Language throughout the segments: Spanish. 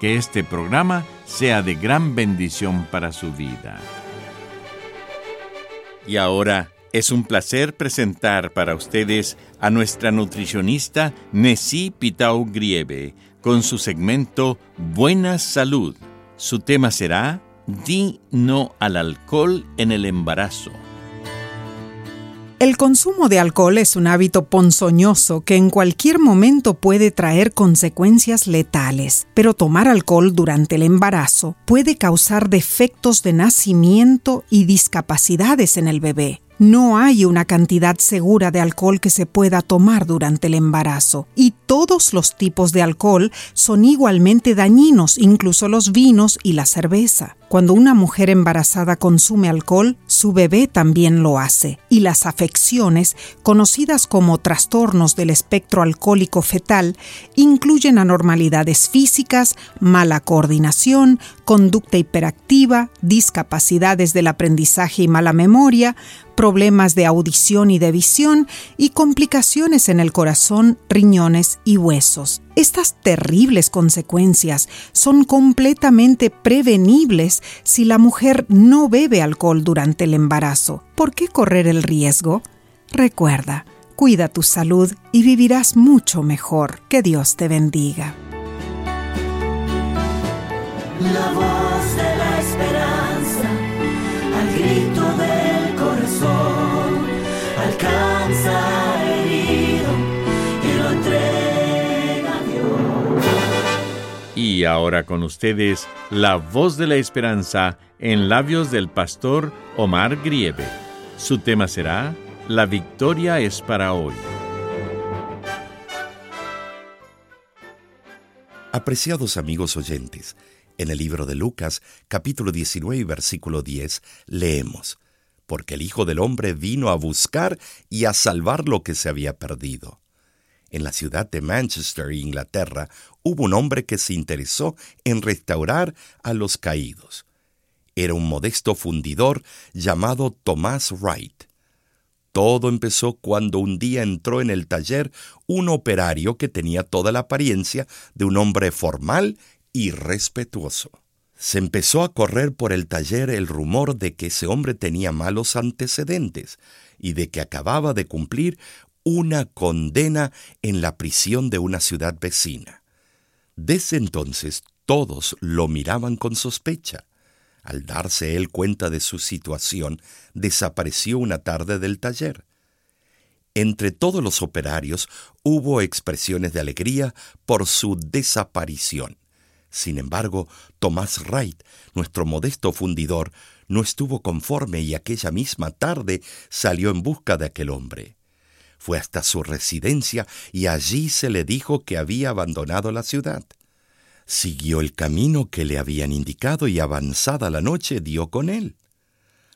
que este programa sea de gran bendición para su vida. Y ahora es un placer presentar para ustedes a nuestra nutricionista Nessie Pitau Grieve con su segmento Buena Salud. Su tema será Di no al alcohol en el embarazo. El consumo de alcohol es un hábito ponzoñoso que en cualquier momento puede traer consecuencias letales, pero tomar alcohol durante el embarazo puede causar defectos de nacimiento y discapacidades en el bebé. No hay una cantidad segura de alcohol que se pueda tomar durante el embarazo y todos los tipos de alcohol son igualmente dañinos, incluso los vinos y la cerveza. Cuando una mujer embarazada consume alcohol, su bebé también lo hace, y las afecciones, conocidas como trastornos del espectro alcohólico fetal, incluyen anormalidades físicas, mala coordinación, conducta hiperactiva, discapacidades del aprendizaje y mala memoria, problemas de audición y de visión y complicaciones en el corazón, riñones y huesos. Estas terribles consecuencias son completamente prevenibles si la mujer no bebe alcohol durante el embarazo. ¿Por qué correr el riesgo? Recuerda, cuida tu salud y vivirás mucho mejor. Que Dios te bendiga. Ahora con ustedes, la voz de la esperanza en labios del pastor Omar Grieve. Su tema será La victoria es para hoy. Apreciados amigos oyentes, en el libro de Lucas, capítulo 19, versículo 10, leemos, Porque el Hijo del Hombre vino a buscar y a salvar lo que se había perdido. En la ciudad de Manchester, Inglaterra, hubo un hombre que se interesó en restaurar a los caídos. Era un modesto fundidor llamado Thomas Wright. Todo empezó cuando un día entró en el taller un operario que tenía toda la apariencia de un hombre formal y respetuoso. Se empezó a correr por el taller el rumor de que ese hombre tenía malos antecedentes y de que acababa de cumplir una condena en la prisión de una ciudad vecina. Desde entonces todos lo miraban con sospecha. Al darse él cuenta de su situación, desapareció una tarde del taller. Entre todos los operarios hubo expresiones de alegría por su desaparición. Sin embargo, Tomás Wright, nuestro modesto fundidor, no estuvo conforme y aquella misma tarde salió en busca de aquel hombre. Fue hasta su residencia y allí se le dijo que había abandonado la ciudad. Siguió el camino que le habían indicado y avanzada la noche dio con él.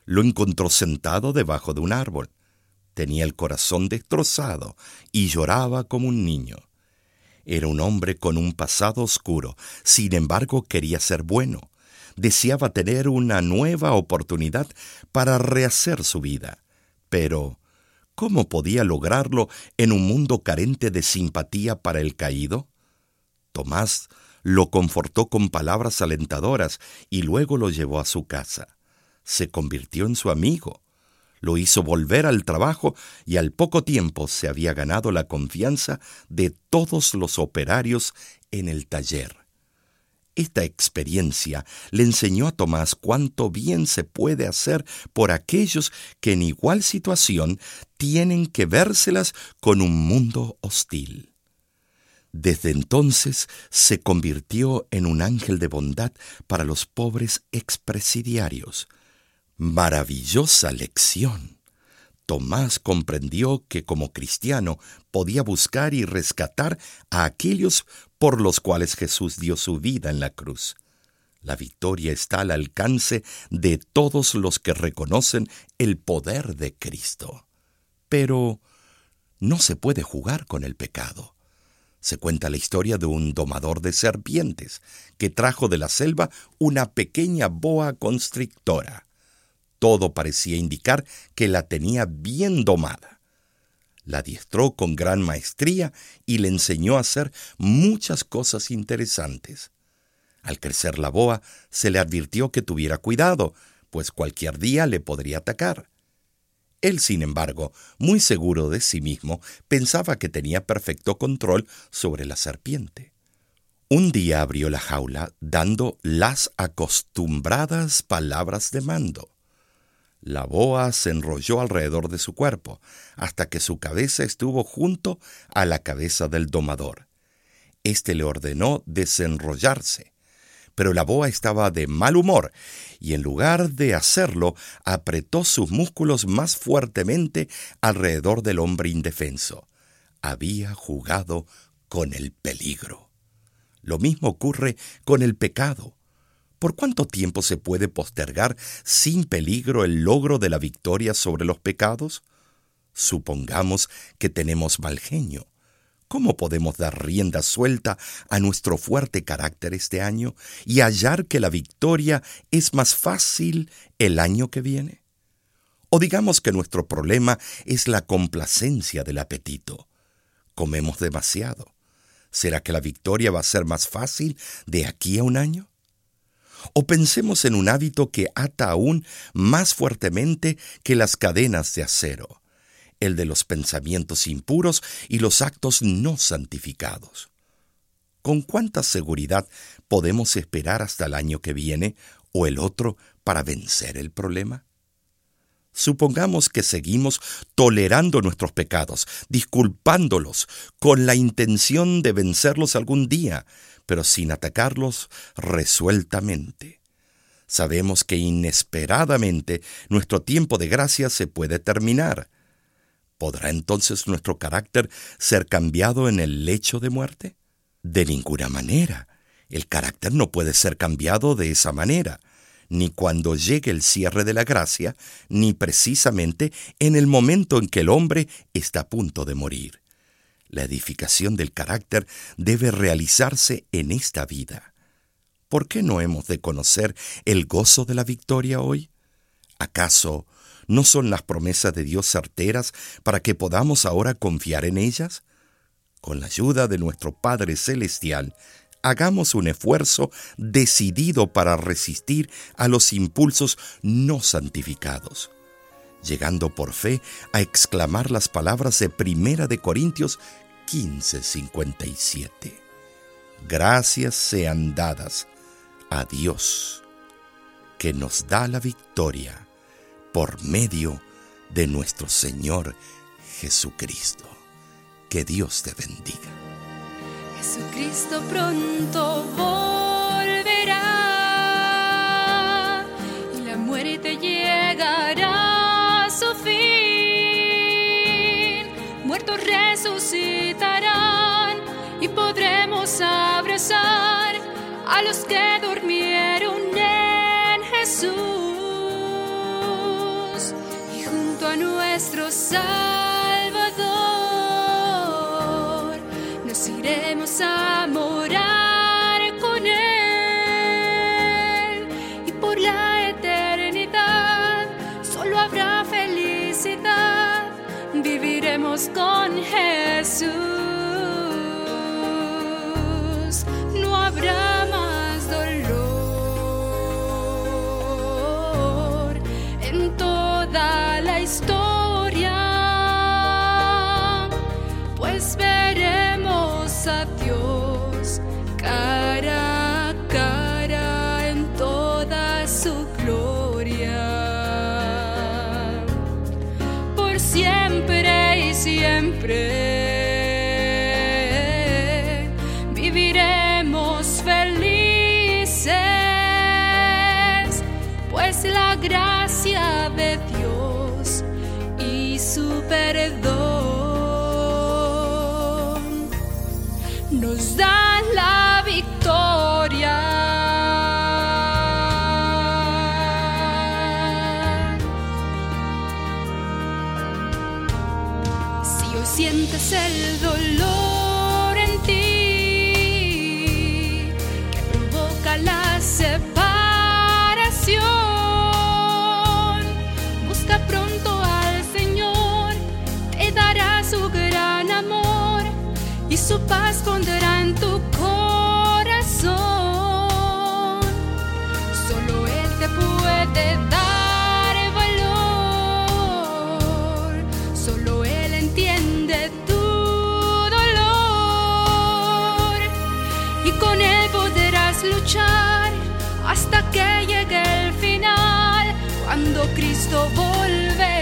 Lo encontró sentado debajo de un árbol. Tenía el corazón destrozado y lloraba como un niño. Era un hombre con un pasado oscuro, sin embargo quería ser bueno. Deseaba tener una nueva oportunidad para rehacer su vida. Pero, ¿cómo podía lograrlo en un mundo carente de simpatía para el caído? Tomás lo confortó con palabras alentadoras y luego lo llevó a su casa. Se convirtió en su amigo. Lo hizo volver al trabajo y al poco tiempo se había ganado la confianza de todos los operarios en el taller. Esta experiencia le enseñó a Tomás cuánto bien se puede hacer por aquellos que en igual situación tienen que vérselas con un mundo hostil. Desde entonces se convirtió en un ángel de bondad para los pobres expresidiarios. Maravillosa lección. Tomás comprendió que como cristiano podía buscar y rescatar a aquellos por los cuales Jesús dio su vida en la cruz. La victoria está al alcance de todos los que reconocen el poder de Cristo. Pero no se puede jugar con el pecado. Se cuenta la historia de un domador de serpientes que trajo de la selva una pequeña boa constrictora. Todo parecía indicar que la tenía bien domada. La adiestró con gran maestría y le enseñó a hacer muchas cosas interesantes. Al crecer la boa, se le advirtió que tuviera cuidado, pues cualquier día le podría atacar. Él, sin embargo, muy seguro de sí mismo, pensaba que tenía perfecto control sobre la serpiente. Un día abrió la jaula dando las acostumbradas palabras de mando. La boa se enrolló alrededor de su cuerpo, hasta que su cabeza estuvo junto a la cabeza del domador. Este le ordenó desenrollarse, pero la boa estaba de mal humor, y en lugar de hacerlo, apretó sus músculos más fuertemente alrededor del hombre indefenso. Había jugado con el peligro. Lo mismo ocurre con el pecado. ¿Por cuánto tiempo se puede postergar sin peligro el logro de la victoria sobre los pecados? Supongamos que tenemos mal genio. ¿Cómo podemos dar rienda suelta a nuestro fuerte carácter este año y hallar que la victoria es más fácil el año que viene? O digamos que nuestro problema es la complacencia del apetito. Comemos demasiado. ¿Será que la victoria va a ser más fácil de aquí a un año? O pensemos en un hábito que ata aún más fuertemente que las cadenas de acero, el de los pensamientos impuros y los actos no santificados. ¿Con cuánta seguridad podemos esperar hasta el año que viene o el otro para vencer el problema? Supongamos que seguimos tolerando nuestros pecados, disculpándolos, con la intención de vencerlos algún día, pero sin atacarlos resueltamente. Sabemos que inesperadamente nuestro tiempo de gracia se puede terminar. ¿Podrá entonces nuestro carácter ser cambiado en el lecho de muerte? De ninguna manera. El carácter no puede ser cambiado de esa manera, ni cuando llegue el cierre de la gracia, ni precisamente en el momento en que el hombre está a punto de morir. La edificación del carácter debe realizarse en esta vida. ¿Por qué no hemos de conocer el gozo de la victoria hoy? ¿Acaso no son las promesas de Dios certeras para que podamos ahora confiar en ellas? Con la ayuda de nuestro Padre Celestial, hagamos un esfuerzo decidido para resistir a los impulsos no santificados llegando por fe a exclamar las palabras de Primera de Corintios 15:57. Gracias sean dadas a Dios, que nos da la victoria por medio de nuestro Señor Jesucristo. Que Dios te bendiga. Jesucristo pronto volverá y la muerte llegará. resucitarán y podremos abrazar a los que durmieron en Jesús y junto a nuestro Salvador a Dios cara a cara en toda su gloria. Por siempre y siempre. Viviremos felices, pues la gracia de Dios y su perdón dan la victoria. Si hoy sientes el dolor hasta que llegue el final. Cuando Cristo volverá.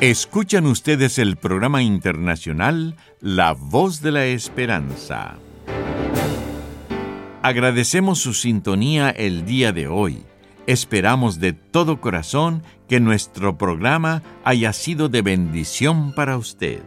Escuchan ustedes el programa internacional La Voz de la Esperanza. Agradecemos su sintonía el día de hoy. Esperamos de todo corazón que nuestro programa haya sido de bendición para usted.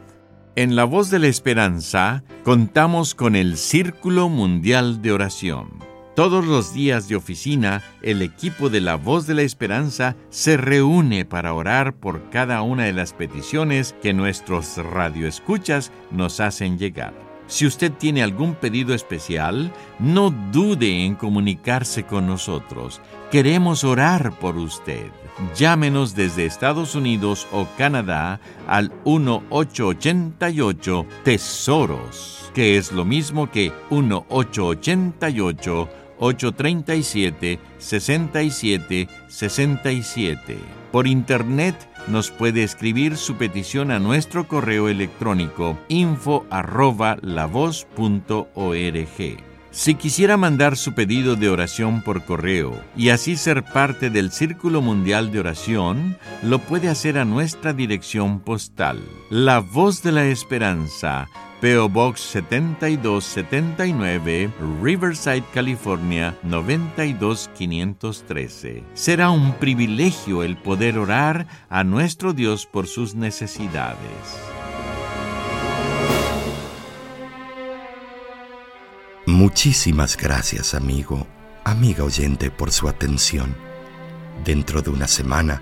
En La Voz de la Esperanza contamos con el Círculo Mundial de Oración. Todos los días de oficina, el equipo de La Voz de la Esperanza se reúne para orar por cada una de las peticiones que nuestros radioescuchas nos hacen llegar. Si usted tiene algún pedido especial, no dude en comunicarse con nosotros. Queremos orar por usted. Llámenos desde Estados Unidos o Canadá al 1888 Tesoros, que es lo mismo que 1888 837 67 67. Por internet nos puede escribir su petición a nuestro correo electrónico info arroba lavoz.org. Si quisiera mandar su pedido de oración por correo y así ser parte del Círculo Mundial de Oración, lo puede hacer a nuestra dirección postal. La Voz de la Esperanza, PO Box 7279, Riverside, California 92513. Será un privilegio el poder orar a nuestro Dios por sus necesidades. Muchísimas gracias, amigo, amiga oyente, por su atención. Dentro de una semana,